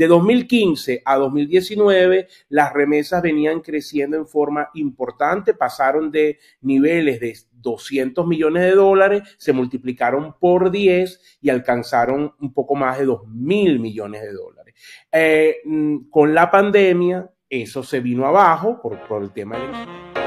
De 2015 a 2019, las remesas venían creciendo en forma importante, pasaron de niveles de 200 millones de dólares, se multiplicaron por 10 y alcanzaron un poco más de 2 mil millones de dólares. Eh, mm, con la pandemia, eso se vino abajo por, por el tema de...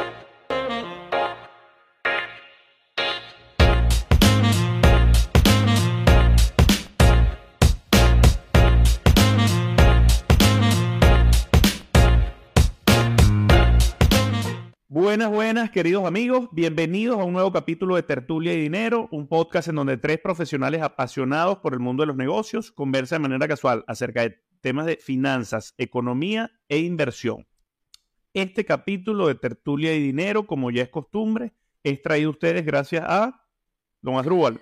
Buenas, buenas, queridos amigos. Bienvenidos a un nuevo capítulo de Tertulia y Dinero, un podcast en donde tres profesionales apasionados por el mundo de los negocios conversan de manera casual acerca de temas de finanzas, economía e inversión. Este capítulo de Tertulia y Dinero, como ya es costumbre, es traído a ustedes gracias a Don Asdrúbal.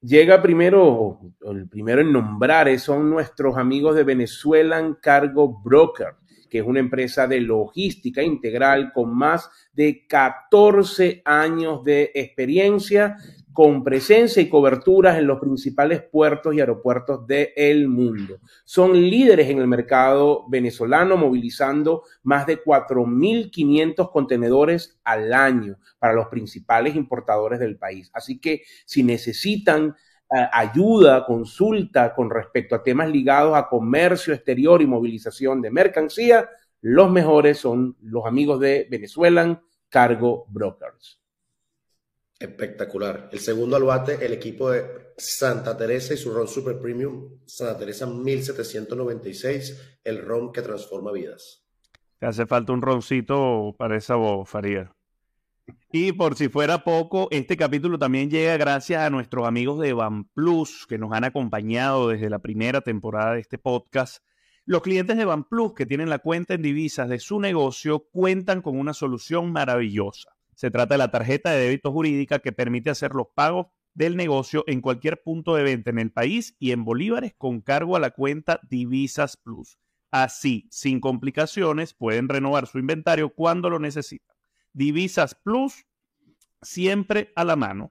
Llega primero, el primero en nombrar, son nuestros amigos de Venezuelan Cargo Broker que es una empresa de logística integral con más de 14 años de experiencia, con presencia y coberturas en los principales puertos y aeropuertos del mundo. Son líderes en el mercado venezolano, movilizando más de 4.500 contenedores al año para los principales importadores del país. Así que si necesitan ayuda, consulta con respecto a temas ligados a comercio exterior y movilización de mercancía, los mejores son los amigos de Venezuelan Cargo Brokers. Espectacular. El segundo al bate, el equipo de Santa Teresa y su ron Super Premium, Santa Teresa 1796, el ron que transforma vidas. Te hace falta un roncito para esa voz, Faría. Y por si fuera poco, este capítulo también llega gracias a nuestros amigos de Van Plus que nos han acompañado desde la primera temporada de este podcast. Los clientes de Van Plus que tienen la cuenta en divisas de su negocio cuentan con una solución maravillosa. Se trata de la tarjeta de débito jurídica que permite hacer los pagos del negocio en cualquier punto de venta en el país y en bolívares con cargo a la cuenta Divisas Plus. Así, sin complicaciones, pueden renovar su inventario cuando lo necesitan. Divisas Plus, siempre a la mano.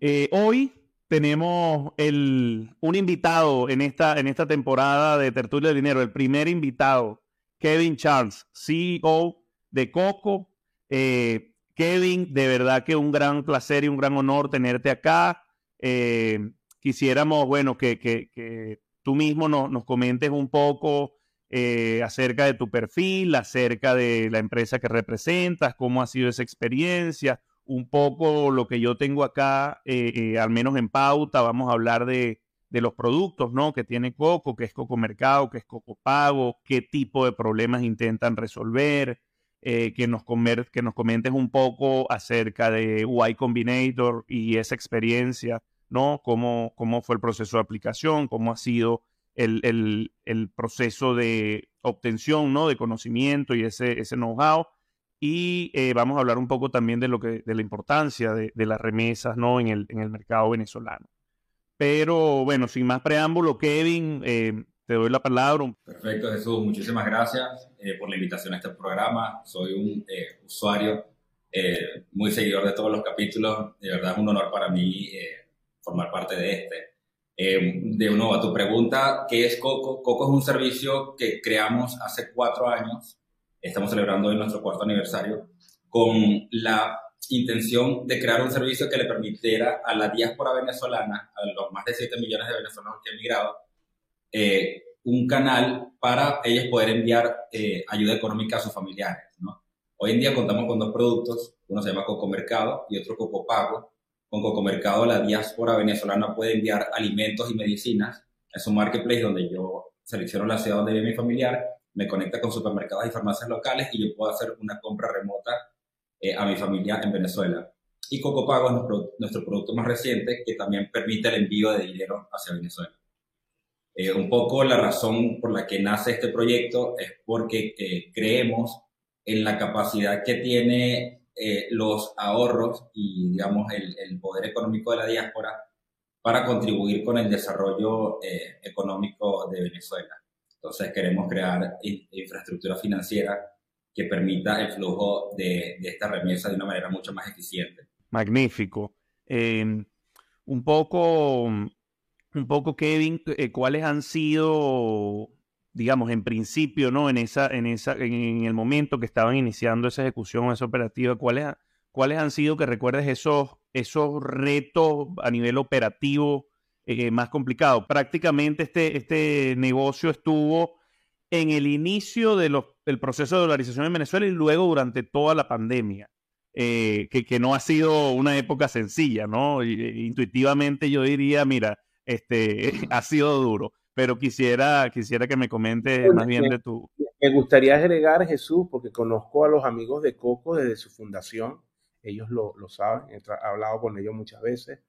Eh, hoy tenemos el, un invitado en esta, en esta temporada de Tertulia de Dinero, el primer invitado, Kevin Charles, CEO de Coco. Eh, Kevin, de verdad que un gran placer y un gran honor tenerte acá. Eh, quisiéramos, bueno, que, que, tú mismo nos comentes un poco eh, acerca de tu perfil, acerca de la empresa que representas, cómo ha sido esa experiencia, un poco lo que yo tengo acá, eh, eh, al menos en pauta, vamos a hablar de, los productos ¿no? que tiene Coco, que es Coco Mercado, que es Coco Pago, qué tipo de problemas intentan resolver, que, nos que nos comentes un poco acerca de Y Combinator y esa experiencia, ¿no? Cómo, cómo fue el proceso de aplicación, cómo ha sido el, proceso de obtención ¿no? de conocimiento y ese, ese know-how. Y eh, vamos a hablar un poco también de, lo que, de la importancia de, las remesas ¿no? en, el, en el mercado venezolano. Pero bueno, sin más preámbulo, Kevin, eh, te doy la palabra. Perfecto, Jesús. Muchísimas gracias eh, por la invitación a este programa. Soy un usuario muy seguidor de todos los capítulos. De verdad es un honor para mí formar parte de este. Eh, de nuevo, a tu pregunta, ¿qué es Coco? Coco es un servicio que creamos hace cuatro años, estamos celebrando hoy nuestro cuarto aniversario, con la intención de crear un servicio que le permitiera a la diáspora venezolana, a los más de 7 millones de venezolanos que han migrado, eh, un canal para ellos poder enviar eh, ayuda económica a sus familiares. ¿no? Hoy en día contamos con dos productos, uno se llama Coco Mercado y otro Coco Pago, con Cocomercado, la diáspora venezolana puede enviar alimentos y medicinas. Es un marketplace donde yo selecciono la ciudad donde vive mi familiar, me conecta con supermercados y farmacias locales y yo puedo hacer una compra remota eh, a mi familia en Venezuela. Y Cocopago es nuestro, producto más reciente que también permite el envío de dinero hacia Venezuela. Eh, un poco la razón por la que nace este proyecto es porque eh, creemos en la capacidad que tiene eh, los ahorros y, digamos, el, el, poder económico de la diáspora para contribuir con el desarrollo eh, económico de Venezuela. Entonces queremos crear infraestructura financiera que permita el flujo de, de, esta remesa de una manera mucho más eficiente. Magnífico. Em, un poco un poco, Kevin, eh, cuáles han sido, digamos, en principio, ¿no? En esa, en esa, en el momento que estaban iniciando esa ejecución, esa operativa, cuáles, cuáles han sido que recuerdes esos, esos retos a nivel operativo eh, más complicados. Prácticamente este, este negocio estuvo en el inicio de del proceso de dolarización en Venezuela y luego durante toda la pandemia. Eh, que, que, no ha sido una época sencilla, ¿no? intuitivamente yo diría, mira, este, ha sido duro, pero quisiera, quisiera que me comente más bien de tu... Me gustaría agregar, Jesús, porque conozco a los amigos de Coco desde su fundación, ellos lo, lo saben, he, hablado con ellos muchas veces,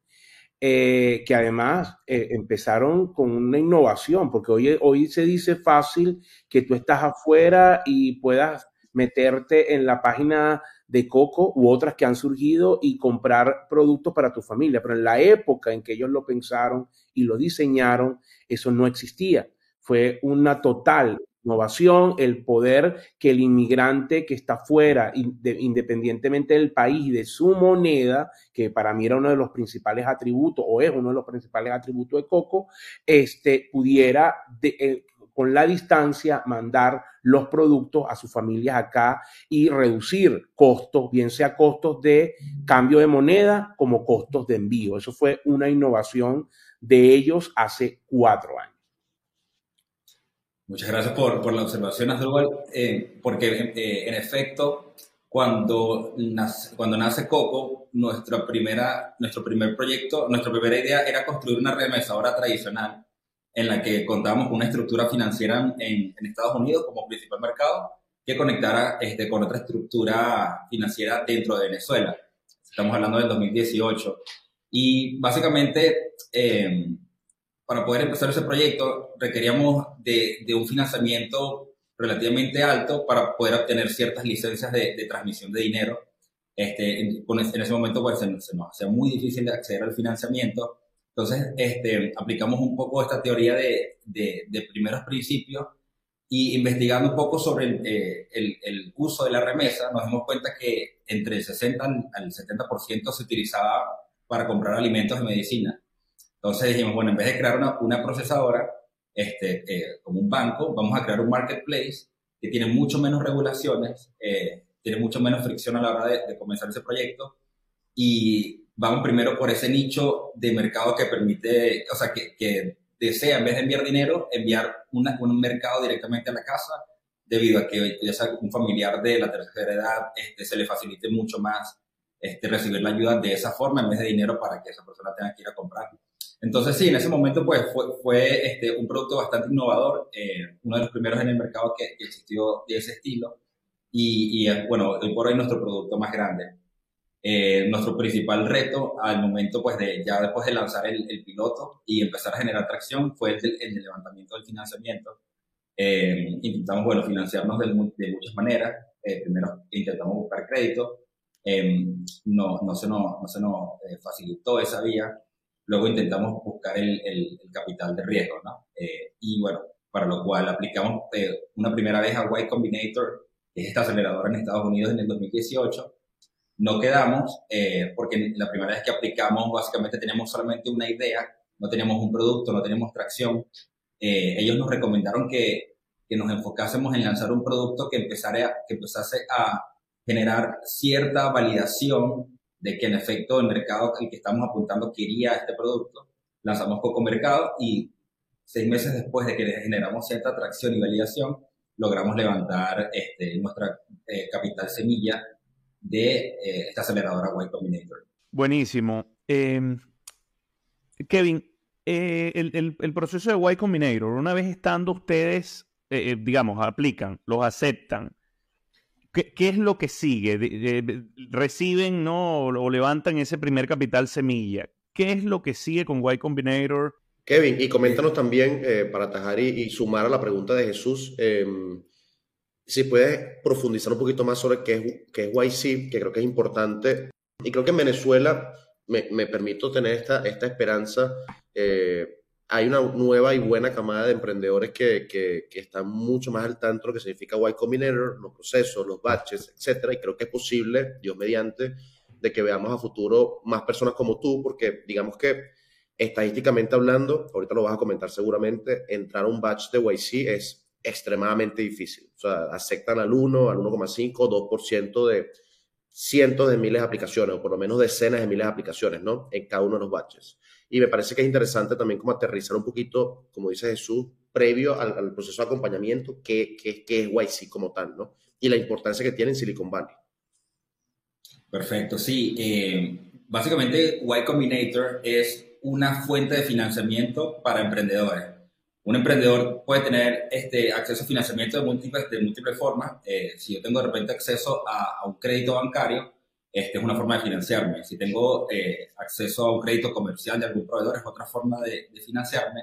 eh, que además eh, empezaron con una innovación, porque hoy, hoy se dice fácil que tú estás afuera y puedas meterte en la página de Coco u otras que han surgido y comprar productos para tu familia. Pero en la época en que ellos lo pensaron y lo diseñaron, eso no existía. Fue una total innovación, el poder que el inmigrante que está fuera, independientemente del país y de su moneda, que para mí era uno de los principales atributos o es uno de los principales atributos de Coco, este, pudiera eh, con la distancia mandar los productos a sus familias acá y reducir costos, bien sea costos de cambio de moneda como costos de envío. Eso fue una innovación de ellos hace cuatro años. Muchas gracias por, por la observación, Asdrúbal, eh, porque eh, en efecto, cuando nace, cuando nace Coco, nuestra primera, nuestro primer proyecto, nuestra primera idea era construir una remesadora tradicional en la que contábamos con una estructura financiera en, Estados Unidos como principal mercado que conectara este, con otra estructura financiera dentro de Venezuela. Estamos hablando del 2018. Y básicamente, em, para poder empezar ese proyecto, requeríamos de, un financiamiento relativamente alto para poder obtener ciertas licencias de, transmisión de dinero. Este, en, en, ese momento pues, se, se nos hacía muy difícil de acceder al financiamiento entonces, este, aplicamos un poco esta teoría de, de, primeros principios y investigando un poco sobre el, eh, el, el, uso de la remesa, nos dimos cuenta que entre el 60 al 70% se utilizaba para comprar alimentos y medicina. Entonces dijimos, bueno, en vez de crear una, una procesadora, este, eh, como un banco, vamos a crear un marketplace que tiene mucho menos regulaciones, eh, tiene mucho menos fricción a la hora de, de comenzar ese proyecto y vamos primero por ese nicho de mercado que permite, o sea, que, que desea, en vez de enviar dinero, enviar una, un mercado directamente a la casa, debido a que ya sea un familiar de la tercera edad este, se le facilite mucho más este, recibir la ayuda de esa forma en vez de dinero para que esa persona tenga que ir a comprar. Entonces, sí, en ese momento pues, fue, fue este, un producto bastante innovador, eh, uno de los primeros en el mercado que, existió de ese estilo, y, y bueno, hoy por hoy nuestro producto más grande. Eh, nuestro principal reto al momento, pues, de ya después de lanzar el, piloto y empezar a generar tracción fue el, el levantamiento del financiamiento. Eh, intentamos, bueno, financiarnos de, de muchas maneras. Eh, primero intentamos buscar crédito. No, no se nos, no se nos facilitó esa vía. Luego intentamos buscar el, el, capital de riesgo, ¿no? y bueno, para lo cual aplicamos una primera vez a Y Combinator, que es esta aceleradora en Estados Unidos en el 2018 no quedamos eh, porque la primera vez que aplicamos básicamente teníamos solamente una idea, no teníamos un producto, no teníamos tracción. Eh, ellos nos recomendaron que, que, nos enfocásemos en lanzar un producto que, empezara, que empezase a generar cierta validación de que en efecto el mercado al que estamos apuntando quería este producto. Lanzamos Coco Mercado y seis meses después de que generamos cierta atracción y validación, logramos levantar este, nuestra eh, capital semilla de eh, esta aceleradora Y Combinator. Buenísimo. Em, Kevin, eh, el, proceso de Y Combinator, una vez estando ustedes, digamos, aplican, los aceptan, ¿qué, es lo que sigue? ¿Reciben no, o levantan ese primer capital semilla? ¿Qué es lo que sigue con Y Combinator? Kevin, y coméntanos también, para atajar y, sumar a la pregunta de Jesús, em, si puedes profundizar un poquito más sobre qué es, qué es YC, que creo que es importante. Y creo que en Venezuela me, me permito tener esta, esta esperanza. Eh, hay una nueva y buena camada de emprendedores que, que, que, están mucho más al tanto de lo que significa Y Combinator, los procesos, los batches, etcétera. Y creo que es posible, Dios mediante, de que veamos a futuro más personas como tú, porque digamos que estadísticamente hablando, ahorita lo vas a comentar seguramente, entrar a un batch de YC es extremadamente difícil. O sea, aceptan al 1, al 1,5, 2% de cientos de miles de aplicaciones, o por lo menos decenas de miles de aplicaciones, ¿no? En cada uno de los batches. Y me parece que es interesante también como aterrizar un poquito, como dice Jesús, previo al, proceso de acompañamiento, qué, qué, qué es YC como tal, ¿no? Y la importancia que tiene en Silicon Valley. Perfecto, sí. Eh, básicamente, Y Combinator es una fuente de financiamiento para emprendedores. Un emprendedor puede tener este, acceso a financiamiento de múltiples, de múltiples formas. Eh, si yo tengo de repente acceso a, un crédito bancario, este es una forma de financiarme. Si tengo eh, acceso a un crédito comercial de algún proveedor, es otra forma de, financiarme.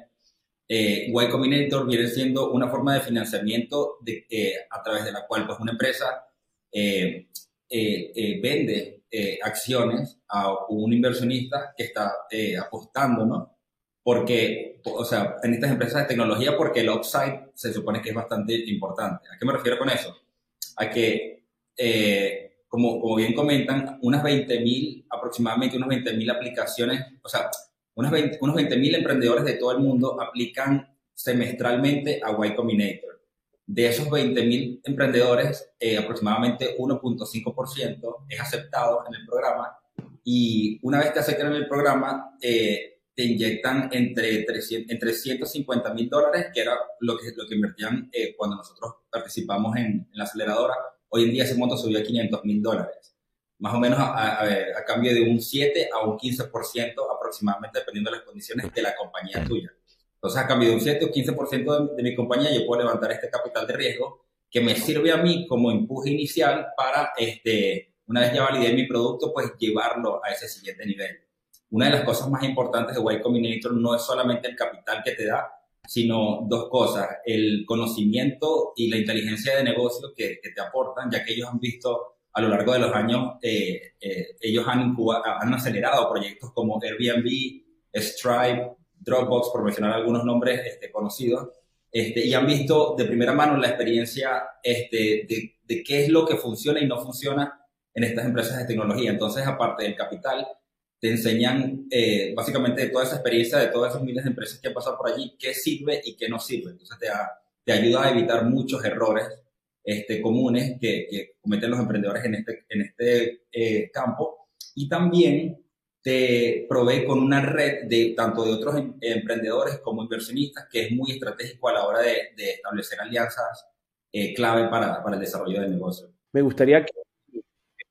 Eh, y Combinator viene siendo una forma de financiamiento de, a través de la cual pues, una empresa eh, eh, vende eh, acciones a un inversionista que está apostando, ¿no? Porque, o sea, en estas empresas de tecnología, porque el upside se supone que es bastante importante. ¿A qué me refiero con eso? A que, como, como bien comentan, unas 20.000, aproximadamente unas 20.000 aplicaciones, o sea, unos 20.000 emprendedores de todo el mundo aplican semestralmente a Y Combinator. De esos 20.000 emprendedores, eh, aproximadamente 1.5% es aceptado en el programa y una vez que aceptan en el programa, eh, te inyectan entre, 300, entre 150 mil dólares, que era lo que, lo que invertían eh, cuando nosotros participamos en, la aceleradora. Hoy en día ese monto subió a 500 mil dólares, más o menos a, a, cambio de un 7 a un 15% aproximadamente, dependiendo de las condiciones de la compañía tuya. Entonces, a cambio de un 7 o 15% de, mi compañía, yo puedo levantar este capital de riesgo que me sirve a mí como empuje inicial para, este, una vez ya validé mi producto, pues llevarlo a ese siguiente nivel. Una de las cosas más importantes de Y Combinator no es solamente el capital que te da, sino dos cosas, el conocimiento y la inteligencia de negocio que, te aportan, ya que ellos han visto a lo largo de los años, eh, eh, ellos han, han acelerado proyectos como Airbnb, Stripe, Dropbox, por mencionar algunos nombres este, conocidos, este, y han visto de primera mano la experiencia este, de, de, qué es lo que funciona y no funciona en estas empresas de tecnología. Entonces, aparte del capital, te enseñan eh, básicamente de toda esa experiencia de todas esas miles de empresas que han pasado por allí, qué sirve y qué no sirve. Entonces, te, te ayuda a evitar muchos errores este, comunes que, que cometen los emprendedores en este, en este eh, campo. Y también te provee con una red de tanto de otros em, emprendedores como inversionistas que es muy estratégico a la hora de, establecer alianzas eh, clave para, para, el desarrollo del negocio. Me gustaría que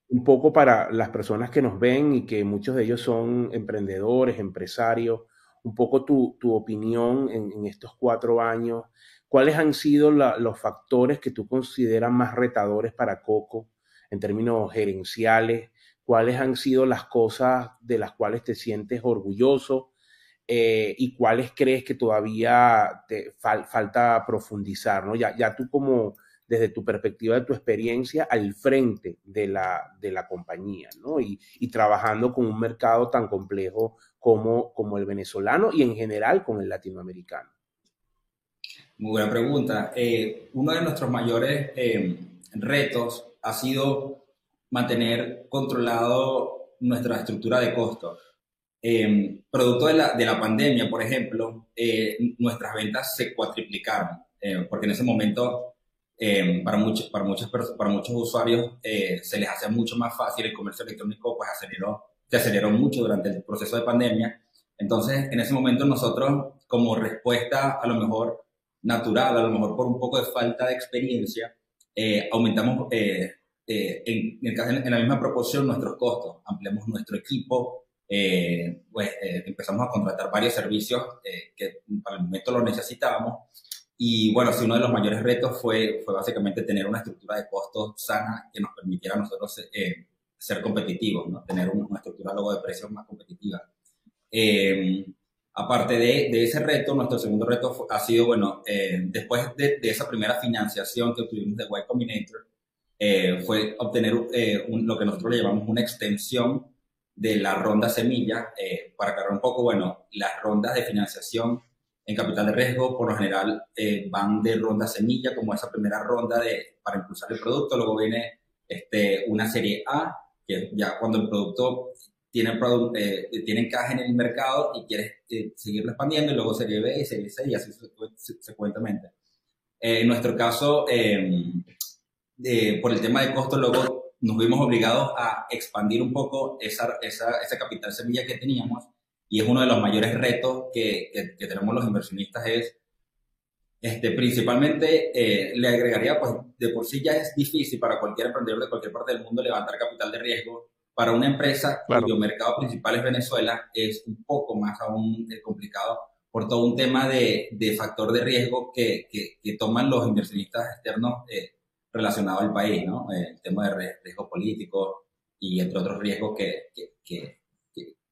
un poco para las personas que nos ven y que muchos de ellos son emprendedores, empresarios, un poco tu, tu opinión en, estos cuatro años, cuáles han sido los factores que tú consideras más retadores para Coco en términos gerenciales, cuáles han sido las cosas de las cuales te sientes orgulloso eh, y cuáles crees que todavía te falta profundizar, ¿no? Ya, ya tú como desde tu perspectiva de tu experiencia al frente de la, de la compañía, ¿no? Y, y, trabajando con un mercado tan complejo como, como el venezolano y en general con el latinoamericano. Muy buena pregunta. Eh, uno de nuestros mayores eh, retos ha sido mantener controlado nuestra estructura de costos. Eh, producto de la, de la, pandemia, por ejemplo, eh, nuestras ventas se cuatriplicaron, eh, porque en ese momento para, muchos, para, muchas para muchos usuarios se les hacía mucho más fácil el comercio electrónico, pues aceleró, se aceleró mucho durante el proceso de pandemia. Entonces, en ese momento nosotros, como respuesta a lo mejor natural, a lo mejor por un poco de falta de experiencia, aumentamos eh, en, en, la misma proporción nuestros costos, ampliamos nuestro equipo, eh, pues eh, empezamos a contratar varios servicios que para el momento lo necesitábamos. Y bueno, sí, uno de los mayores retos fue, fue básicamente tener una estructura de costos sana que nos permitiera a nosotros ser competitivos, ¿no? tener una estructura luego de precios más competitiva. aparte de, de, ese reto, nuestro segundo reto ha sido, bueno, después de, de, esa primera financiación que obtuvimos de Y Combinator, eh, fue obtener eh, lo que nosotros le llamamos una extensión de la ronda semilla. Eh, para aclarar un poco, bueno, las rondas de financiación en capital de riesgo por lo general van de ronda semilla, como esa primera ronda de, para impulsar el producto. Luego viene este, una serie A, que ya cuando el producto tienen, eh, tienen caja en el mercado y quieres eh, seguirlo expandiendo y luego serie B y serie C y así secuentemente. en nuestro caso, em, por el tema de costo, luego nos vimos obligados a expandir un poco esa, esa, esa capital semilla que teníamos y es uno de los mayores retos que, que, tenemos los inversionistas es este, principalmente eh, le agregaría, pues de por sí ya es difícil para cualquier emprendedor de cualquier parte del mundo levantar capital de riesgo. Para una empresa cuyo mercado principal es Venezuela es un poco más aún eh, complicado por todo un tema de, de factor de riesgo que, que, toman los inversionistas externos eh, relacionados al país, ¿no? el tema de riesgo político y entre otros riesgos que, que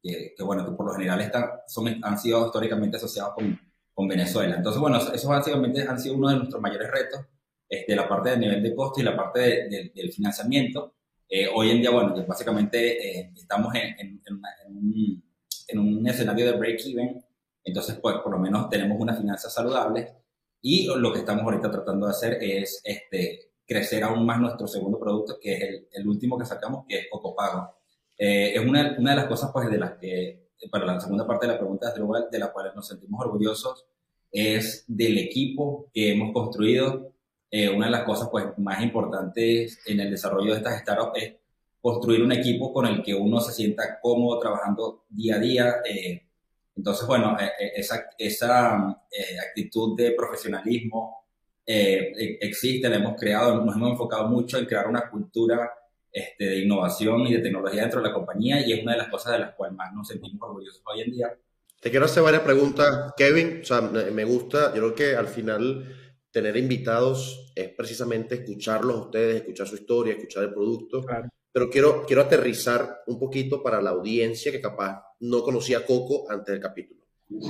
que, bueno, que por lo general están, son, han sido históricamente asociados con, con Venezuela. Entonces, bueno, esos básicamente han sido uno de nuestros mayores retos, este, la parte del nivel de costo y la parte del financiamiento. Eh, hoy en día, bueno, básicamente eh, estamos en, en, un, en, un, escenario de break-even, entonces, pues, por lo menos tenemos una finanza saludable y lo que estamos ahorita tratando de hacer es este, crecer aún más nuestro segundo producto, que es el, el último que sacamos, que es Cocopago. Eh, es una, una, de las cosas pues, de las que, para la segunda parte de la pregunta de la cual nos sentimos orgullosos, es del equipo que hemos construido. Eh, una de las cosas pues, más importantes en el desarrollo de estas startups es construir un equipo con el que uno se sienta cómodo trabajando día a día. Eh, entonces, bueno, esa, esa actitud de profesionalismo existe, la hemos creado, nos hemos enfocado mucho en crear una cultura este, de innovación y de tecnología dentro de la compañía y es una de las cosas de las cuales más nos sentimos orgullosos hoy en día. Te quiero hacer varias preguntas, Kevin. O sea, me gusta, yo creo que al final tener invitados es precisamente escucharlos a ustedes, escuchar su historia, escuchar el producto. Pero quiero, quiero aterrizar un poquito para la audiencia que capaz no conocía Coco antes del capítulo.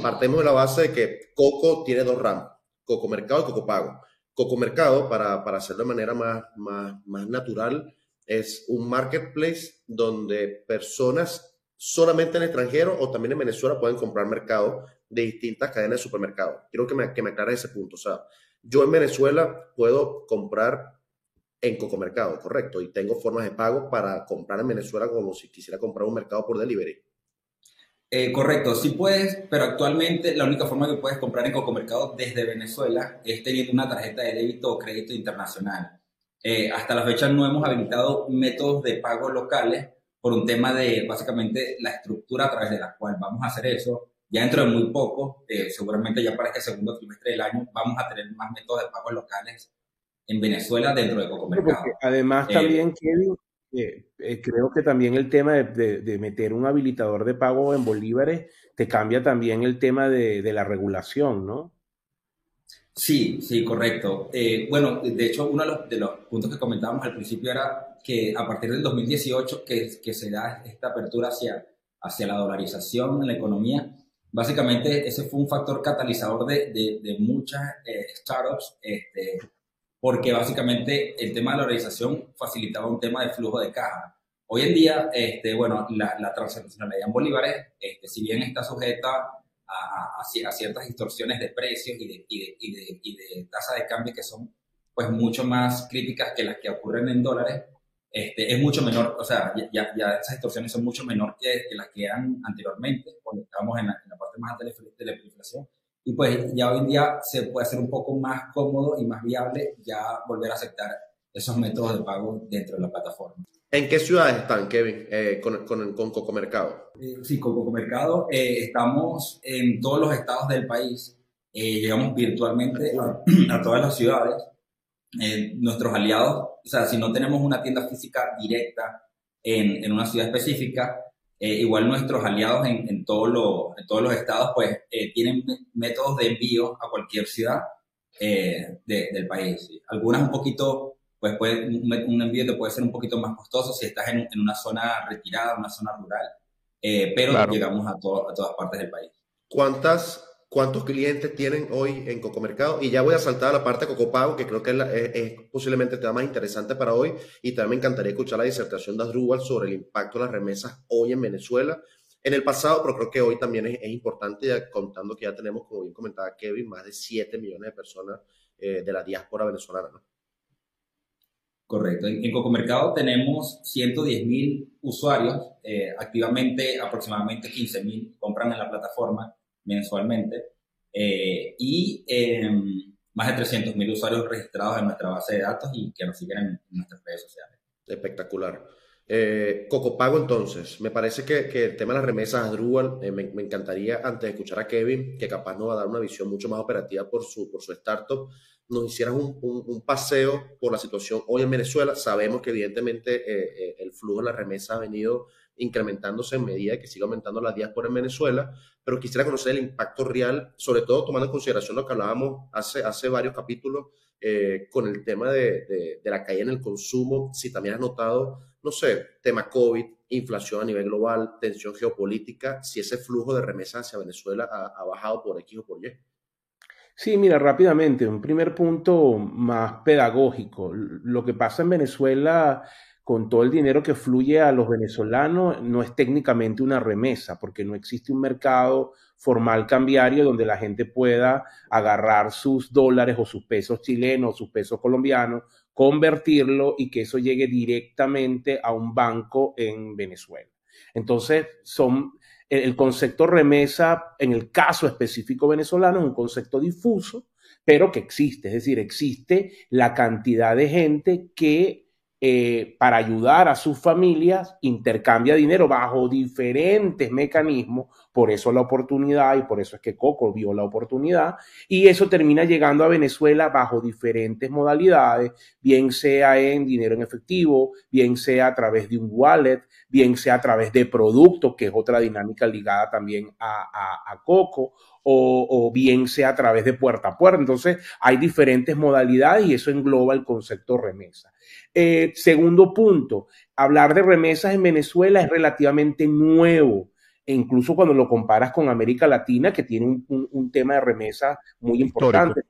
Partemos de la base de que Coco tiene dos ramas, Coco Mercado y Coco Pago. Coco Mercado, para, para hacerlo de manera más, más, más natural, es un marketplace donde personas solamente en el extranjero o también en Venezuela pueden comprar mercado de distintas cadenas de supermercados. Quiero que me, que me aclare ese punto. O sea, yo en Venezuela puedo comprar en Cocomercado, correcto, y tengo formas de pago para comprar en Venezuela como si quisiera comprar un mercado por delivery. Eh, correcto, sí puedes, pero actualmente la única forma que puedes comprar en Cocomercado desde Venezuela es teniendo una tarjeta de débito o crédito internacional. Eh, hasta la fecha no hemos habilitado métodos de pago locales por un tema de básicamente la estructura a través de la cual vamos a hacer eso. Ya dentro de muy poco, eh, seguramente ya para este segundo trimestre del año, vamos a tener más métodos de pago locales en Venezuela dentro de Coco Mercado. además, eh, también, Kevin, creo que también el tema de, de, meter un habilitador de pago en bolívares te cambia también el tema de, de la regulación, ¿no? Sí, sí, correcto. Eh, bueno, de hecho, uno de los, puntos que comentábamos al principio era que a partir del 2018 que, que se da esta apertura hacia, hacia la dolarización en la economía, básicamente ese fue un factor catalizador de, de, muchas eh, startups, este, porque básicamente el tema de la dolarización facilitaba un tema de flujo de caja. Hoy en día, este, bueno, la, la transaccionalidad en bolívares, este, si bien está sujeta a, a, ciertas distorsiones de precios y de, y, de, y, de, y de, tasa de cambio que son pues mucho más críticas que las que ocurren en dólares, este, es mucho menor, o sea, ya, ya esas distorsiones son mucho menor que, las que eran anteriormente, cuando estábamos en la, en la parte más alta de la inflación. Y pues ya hoy en día se puede hacer un poco más cómodo y más viable ya volver a aceptar esos métodos de pago dentro de la plataforma. ¿En qué ciudades están, Kevin, eh, con, con, con Coco Mercado? Eh, sí, con Coco Mercado eh, estamos en todos los estados del país. llegamos virtualmente a, todas las ciudades. nuestros aliados, o sea, si no tenemos una tienda física directa en, en una ciudad específica, igual nuestros aliados en, en, todos los, en todos los estados, pues tienen métodos de envío a cualquier ciudad del país. Algunas un poquito pues puede, un, envío te puede ser un poquito más costoso si estás en, en una zona retirada, una zona rural, eh, pero llegamos a, a, todas partes del país. ¿Cuántas, ¿Cuántos clientes tienen hoy en Cocomercado? Y ya voy a saltar a la parte de Cocopago, que creo que es, posiblemente el tema más interesante para hoy. Y también me encantaría escuchar la disertación de Asdrúbal sobre el impacto de las remesas hoy en Venezuela. En el pasado, pero creo que hoy también es, importante, ya contando que ya tenemos, como bien comentaba Kevin, más de 7 millones de personas eh, de la diáspora venezolana. ¿no? Correcto. En, Coco Mercado tenemos 110.000 usuarios. Eh, activamente, aproximadamente 15.000 compran en la plataforma mensualmente. Eh, y em, más de 300.000 usuarios registrados en nuestra base de datos y que nos siguen en nuestras redes sociales. Espectacular. Eh, Cocopago, entonces, me parece que, que, el tema de las remesas, Drupal, eh, me, me, encantaría, antes de escuchar a Kevin, que capaz nos va a dar una visión mucho más operativa por su, por su startup, nos hicieran un, un, paseo por la situación hoy en Venezuela. Sabemos que evidentemente eh, el flujo de la remesa ha venido incrementándose en medida que sigue aumentando la diáspora en Venezuela, pero quisiera conocer el impacto real, sobre todo tomando en consideración lo que hablábamos hace, hace varios capítulos con el tema de, de, la caída en el consumo, si también has notado no sé, tema COVID, inflación a nivel global, tensión geopolítica, si ese flujo de remesas hacia Venezuela ha, bajado por X o por Y. Sí, mira, rápidamente, un primer punto más pedagógico. Lo que pasa en Venezuela con todo el dinero que fluye a los venezolanos no es técnicamente una remesa, porque no existe un mercado formal cambiario donde la gente pueda agarrar sus dólares o sus pesos chilenos o sus pesos colombianos convertirlo y que eso llegue directamente a un banco en Venezuela. Entonces, son, el concepto remesa, en el caso específico venezolano, es un concepto difuso, pero que existe. Es decir, existe la cantidad de gente que eh, para ayudar a sus familias intercambia dinero bajo diferentes mecanismos, por eso la oportunidad y por eso es que Coco vio la oportunidad. Y eso termina llegando a Venezuela bajo diferentes modalidades, bien sea en dinero en efectivo, bien sea a través de un wallet, bien sea a través de productos, que es otra dinámica ligada también a, a, Coco, o, o, bien sea a través de puerta a puerta. Entonces, hay diferentes modalidades y eso engloba el concepto remesa. Eh, segundo punto, hablar de remesas en Venezuela es relativamente nuevo, e incluso cuando lo comparas con América Latina, que tiene un, tema de remesas muy importante.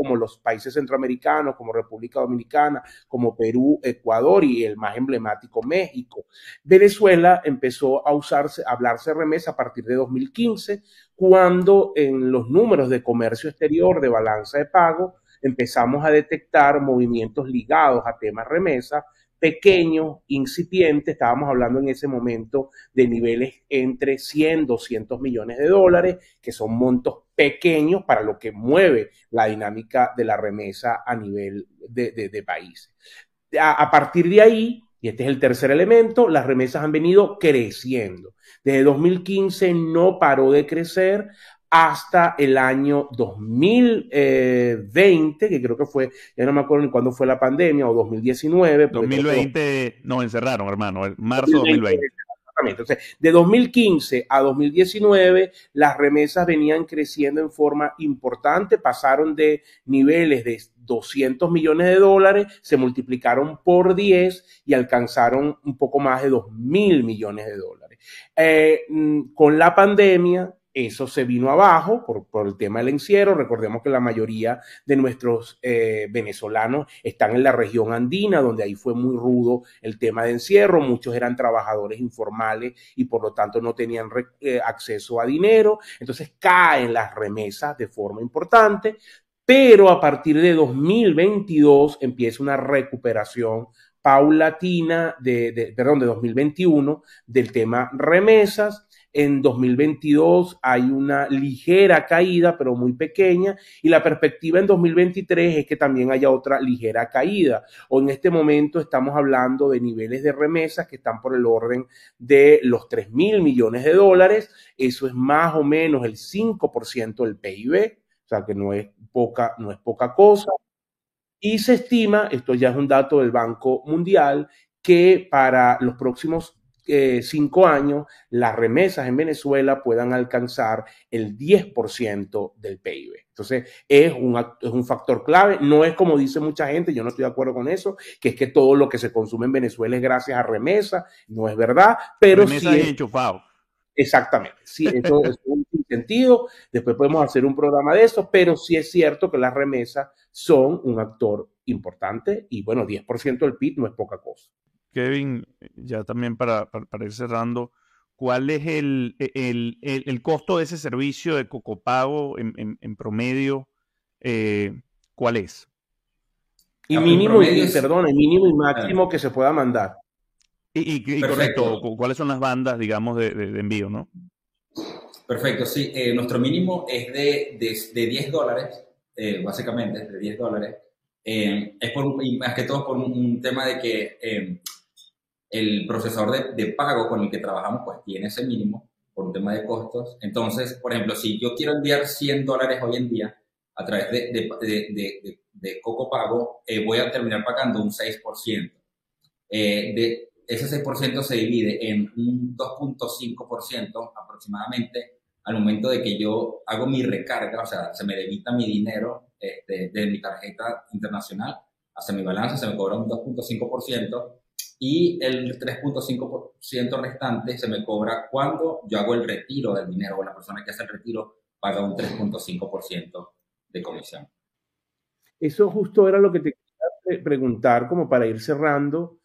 Como los países centroamericanos, como República Dominicana, como Perú, Ecuador y el más emblemático México. Venezuela empezó a usarse, a hablarse remesa a partir de 2015, cuando en los números de comercio exterior, de balanza de pago, empezamos a detectar movimientos ligados a temas remesa, pequeños, incipientes, estábamos hablando en ese momento de niveles entre 100, 200 millones de dólares, que son montos pequeños para lo que mueve la dinámica de la remesa a nivel de, países. a partir de ahí, y este es el tercer elemento, las remesas han venido creciendo. Desde 2015 no paró de crecer hasta el año 2020, que creo que fue, ya no me acuerdo ni cuándo fue la pandemia, o 2019. 2020 nos encerraron, hermano, el marzo 2020. Exactamente. Entonces, de 2015 a 2019, las remesas venían creciendo en forma importante, pasaron de niveles de 200 millones de dólares, se multiplicaron por 10 y alcanzaron un poco más de 2 mil millones de dólares. Eh, mm, con la pandemia, eso se vino abajo por, el tema del encierro. Recordemos que la mayoría de nuestros eh, venezolanos están en la región andina, donde ahí fue muy rudo el tema de encierro. Muchos eran trabajadores informales y por lo tanto no tenían eh, acceso a dinero. Entonces caen las remesas de forma importante. Pero a partir de 2022 empieza una recuperación paulatina de, de, perdón, de 2021 del tema remesas en 2022 hay una ligera caída, pero muy pequeña, y la perspectiva en 2023 es que también haya otra ligera caída. O en este momento estamos hablando de niveles de remesas que están por el orden de los 3 mil millones de dólares. Eso es más o menos el 5% del PIB, o sea que no es poca, no es poca cosa. Y se estima, esto ya es un dato del Banco Mundial, que para los próximos eh, cinco años las remesas en Venezuela puedan alcanzar el 10% del PIB. Entonces, es un, es un factor clave. No es como dice mucha gente, yo no estoy de acuerdo con eso, que es que todo lo que se consume en Venezuela es gracias a remesas. No es verdad, pero sí. Es, enchufado. Exactamente, sí, eso es un sentido. Después podemos hacer un programa de eso, pero sí es cierto que las remesas son un actor importante y bueno, 10% del PIB no es poca cosa. Kevin, ya también para, ir cerrando, ¿cuál es el, el, costo de ese servicio de Cocopago en, en, promedio? Eh, ¿Cuál es? Y mínimo, y, perdón, el mínimo y máximo que se pueda mandar. Y, correcto, ¿cuáles son las bandas, digamos, de, envío, no? Perfecto, sí. Eh, nuestro mínimo es de, de, 10 dólares, eh, básicamente, de 10 dólares. Eh, es por, más que todo por un, tema de que el procesador de, pago con el que trabajamos, pues tiene ese mínimo por un tema de costos. Entonces, por ejemplo, si yo quiero enviar 100 dólares hoy en día a través de, de de Coco Pago, eh, voy a terminar pagando un 6%. Eh, de ese 6% se divide en un 2.5% aproximadamente al momento de que yo hago mi recarga, o sea, se me debita mi dinero este, de mi tarjeta internacional hacia mi balance, se me cobra un 2.5% y el 3.5% restante se me cobra cuando yo hago el retiro del dinero o la persona que hace el retiro paga un 3.5% de comisión. Eso justo era lo que te quería preguntar, como para ir cerrando,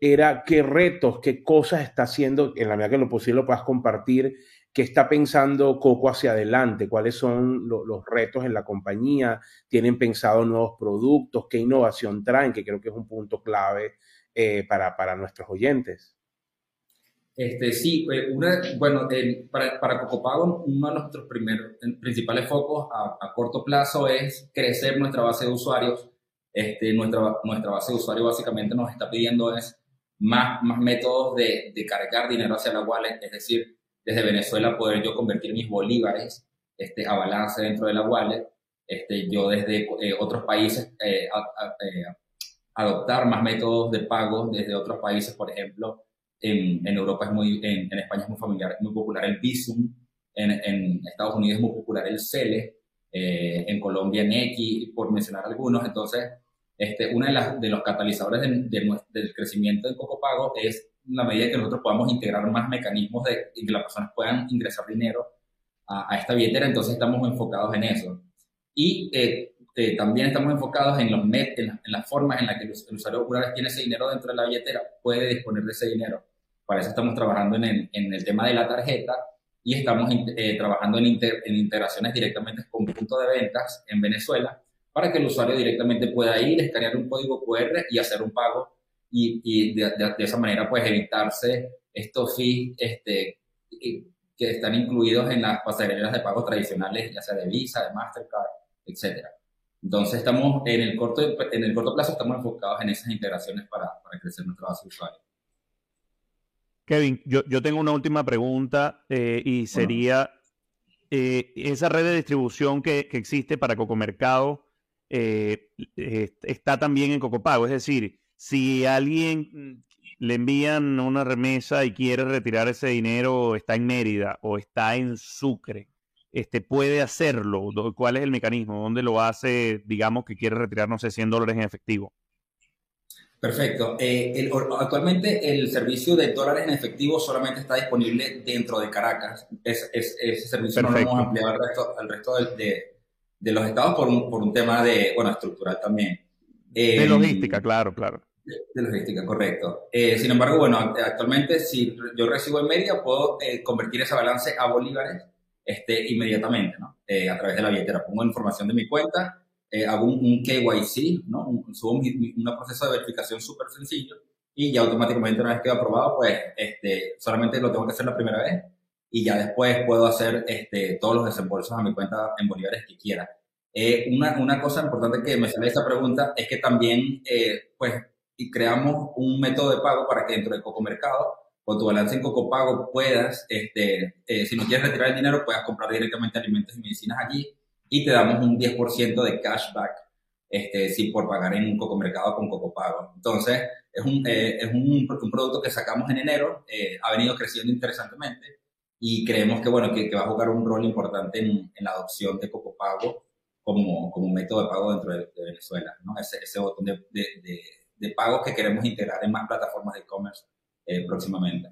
era qué retos, qué cosas está haciendo, en la medida que lo posible lo puedas compartir, qué está pensando Coco hacia adelante, cuáles son los retos en la compañía, tienen pensado nuevos productos, qué innovación traen, que creo que es un punto clave eh, para, para nuestros oyentes. Este, sí, eh, una, bueno, para, para Cocopago uno de nuestros primeros, principales focos a, corto plazo es crecer nuestra base de usuarios. Este, nuestra, nuestra base de usuarios básicamente nos está pidiendo es más, más métodos de, de cargar dinero hacia la wallet, es decir, desde Venezuela poder yo convertir mis bolívares este, a balance dentro de la wallet, este, yo desde eh, otros países eh, adoptar más métodos de pago desde otros países, por ejemplo, en, Europa es muy, en, España es muy familiar, muy popular el Visum, en, Estados Unidos es muy popular el CELE, eh, en Colombia Nequi, por mencionar algunos. Entonces, este, uno de, las, de los catalizadores del crecimiento de Cocopago es la medida que nosotros podamos integrar más mecanismos de que las personas puedan ingresar dinero a, esta billetera, entonces estamos enfocados en eso. Y eh, eh, también estamos enfocados en, los met, en, las formas en las que el, usuario vez tiene ese dinero dentro de la billetera, puede disponer de ese dinero. Para eso estamos trabajando en el, en el tema de la tarjeta y estamos eh, trabajando en, en, integraciones directamente con punto de ventas en Venezuela para que el usuario directamente pueda ir, escanear un código QR y hacer un pago y, y de, de, esa manera pues evitarse estos fees este, que están incluidos en las pasarelas de pago tradicionales, ya sea de Visa, de Mastercard, etcétera. Entonces estamos en el corto, en el corto plazo estamos enfocados en esas integraciones para, para crecer nuestra base de usuarios. Kevin, yo, yo tengo una última pregunta eh, y sería, eh, esa red de distribución que, que existe para Cocomercado eh, está también en Cocopago, es decir, si alguien le envían una remesa y quiere retirar ese dinero, está en Mérida o está en Sucre, este, puede hacerlo? ¿Cuál es el mecanismo? ¿Dónde lo hace, digamos, que quiere retirar, no sé, 100 dólares en efectivo? Perfecto. Eh, actualmente el servicio de dólares en efectivo solamente está disponible dentro de Caracas. Es, ese servicio no lo hemos ampliado al resto, al resto de, de, los estados por un, por un tema de, bueno, estructural también. de logística, claro, claro. De, logística, correcto. Eh, sin embargo, bueno, actualmente si yo recibo en media, puedo eh, convertir ese balance a bolívares este, inmediatamente, ¿no? a través de la billetera. Pongo información de mi cuenta eh, hago un, KYC, ¿no? Un, subo un, proceso de verificación súper sencillo y ya automáticamente una vez que aprobado, pues este, solamente lo tengo que hacer la primera vez y ya después puedo hacer este, todos los desembolsos a mi cuenta en bolívares que quiera. Eh, una, una, cosa importante que me sale esta pregunta es que también, eh, pues, creamos un método de pago para que dentro de Coco Mercado, con tu balance en Coco Pago, puedas, este, eh, si no quieres retirar el dinero, puedas comprar directamente alimentos y medicinas allí y te damos un 10% de cashback este, si por pagar en un Coco Mercado con Coco Pago. Entonces, es un, eh, es un, un, producto que sacamos en enero, eh, ha venido creciendo interesantemente y creemos que, bueno, que, va a jugar un rol importante en, en la adopción de Coco Pago como, como método de pago dentro de, Venezuela, ¿no? Ese, ese botón de, de, de, pagos que queremos integrar en más plataformas de e-commerce eh, próximamente.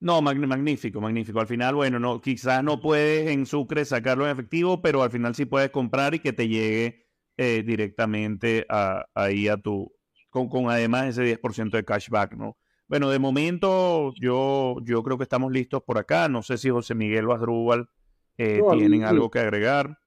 No, magnífico, magnífico. Al final, bueno, no, quizás no puedes en Sucre sacarlo en efectivo, pero al final sí puedes comprar y que te llegue eh, directamente a, ahí a tu, con, con además ese 10% de cashback, ¿no? Bueno, de momento yo, yo creo que estamos listos por acá. No sé si José Miguel o Asdrúbal eh, tienen algo que agregar.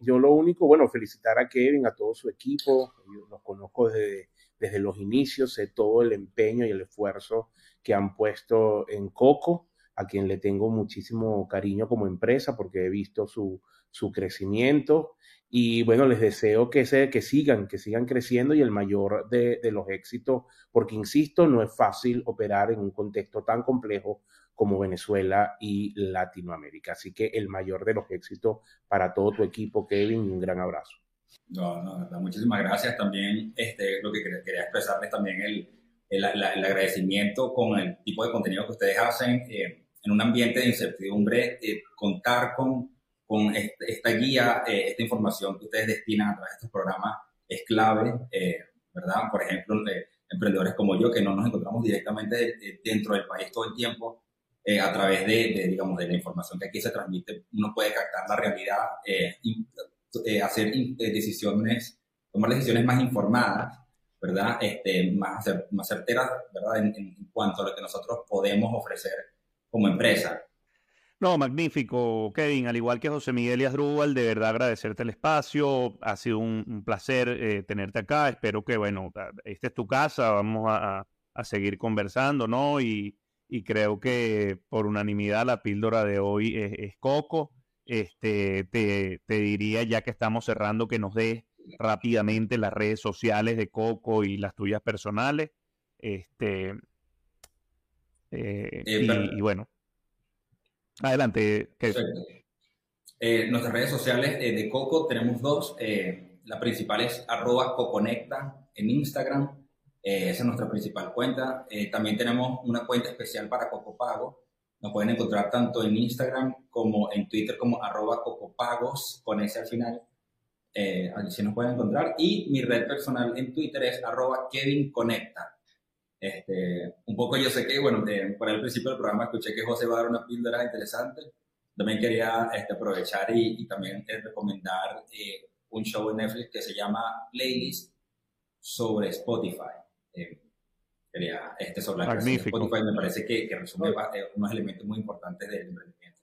yo lo único, bueno, felicitar a Kevin, a todo su equipo, yo los conozco desde, desde los inicios, sé todo el empeño y el esfuerzo que han puesto en Coco, a quien le tengo muchísimo cariño como empresa porque he visto su, su crecimiento y bueno, les deseo que, que sigan, que sigan creciendo y el mayor de, de los éxitos, porque insisto, no es fácil operar en un contexto tan complejo como Venezuela y Latinoamérica. Así que el mayor de los éxitos para todo tu equipo, Kevin, y un gran abrazo. No, no, muchísimas gracias. También este, lo que quería expresarles también el, el, el, agradecimiento con el tipo de contenido que ustedes hacen eh, en un ambiente de incertidumbre, eh, contar con, con este, esta guía, eh, esta información que ustedes destinan a través de estos programas es clave, ¿verdad? Por ejemplo, emprendedores como yo que no nos encontramos directamente dentro del país todo el tiempo, eh, a través de, digamos, de la información que aquí se transmite, uno puede captar la realidad, eh, eh, hacer decisiones, tomar decisiones más informadas, ¿verdad? Este, más, más certeras, ¿verdad? En, cuanto a lo que nosotros podemos ofrecer como empresa. No, magnífico, Kevin. Al igual que José Miguel y Asdrúbal, de verdad agradecerte el espacio. Ha sido un, placer tenerte acá. Espero que, bueno, esta es tu casa. Vamos a, a seguir conversando, ¿no? Y, y creo que por unanimidad la píldora de hoy es, Coco. Este, te, diría, ya que estamos cerrando, que nos dé rápidamente las redes sociales de Coco y las tuyas personales. Este, eh, y, bueno, adelante. Eh, nuestras redes sociales eh, de Coco tenemos dos. la principal es arroba coconecta en Instagram eh, esa es nuestra principal cuenta. Eh, también tenemos una cuenta especial para Cocopago. Nos pueden encontrar tanto en Instagram como en Twitter como arroba cocopagos con ese al final. Eh, así nos pueden encontrar. Y mi red personal en Twitter es arroba Kevin Conecta. Este, un poco yo sé que, bueno, por el principio del programa escuché que José va a dar una píldora interesante. También quería este, aprovechar y, y también recomendar un show en Netflix que se llama Playlist sobre Spotify quería este sobre la Magnífico. Spotify me parece que, resume eh, unos elementos muy importantes del emprendimiento.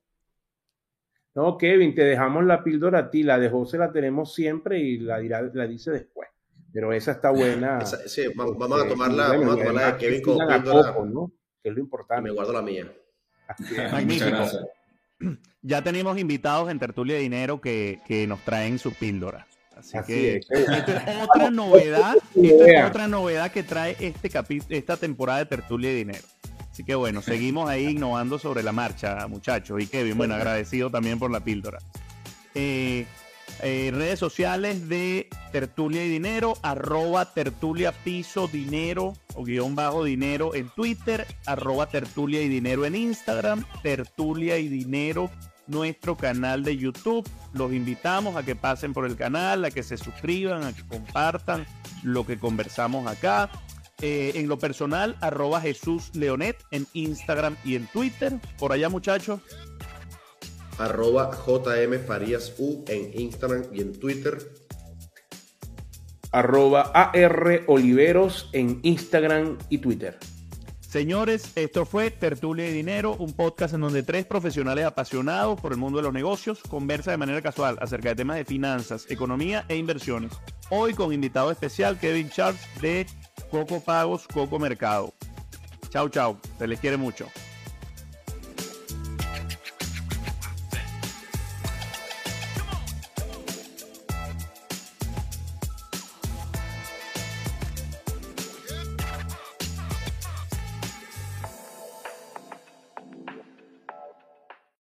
No, Kevin, te dejamos la píldora a ti, la de José la tenemos siempre y la, dirá, la dice después. Pero esa está buena. sí, vamos, a tomarla, vamos a tomarla de Kevin con píldora. ¿no? Que es lo importante. me guardo la mía. Magnífico. Ya tenemos invitados en Tertulia de Dinero que, que nos traen su píldora. Así, que es. esta es otra novedad, otra novedad que trae este esta temporada de Tertulia de Dinero. Así que bueno, seguimos ahí innovando sobre la marcha, muchachos. Y Kevin, bueno, agradecido también por la píldora. Eh, eh, redes sociales de Tertulia y Dinero, arroba Tertulia Piso Dinero o guion bajo dinero en Twitter, arroba Tertulia y Dinero en Instagram, Tertulia y Dinero nuestro canal de YouTube. Los invitamos a que pasen por el canal, a que se suscriban, a que compartan lo que conversamos acá. Eh, en lo personal, arroba Jesús Leonet en Instagram y en Twitter. Por allá, muchachos. Arroba JM Farías U en Instagram y en Twitter. Arroba AR Oliveros en Instagram y Twitter. Señores, esto fue Tertulia y Dinero, un podcast en donde tres profesionales apasionados por el mundo de los negocios conversan de manera casual acerca de temas de finanzas, economía e inversiones. Hoy con invitado especial Kevin Charles de Coco Pagos, Coco Mercado. Chau, chau. Se les quiere mucho.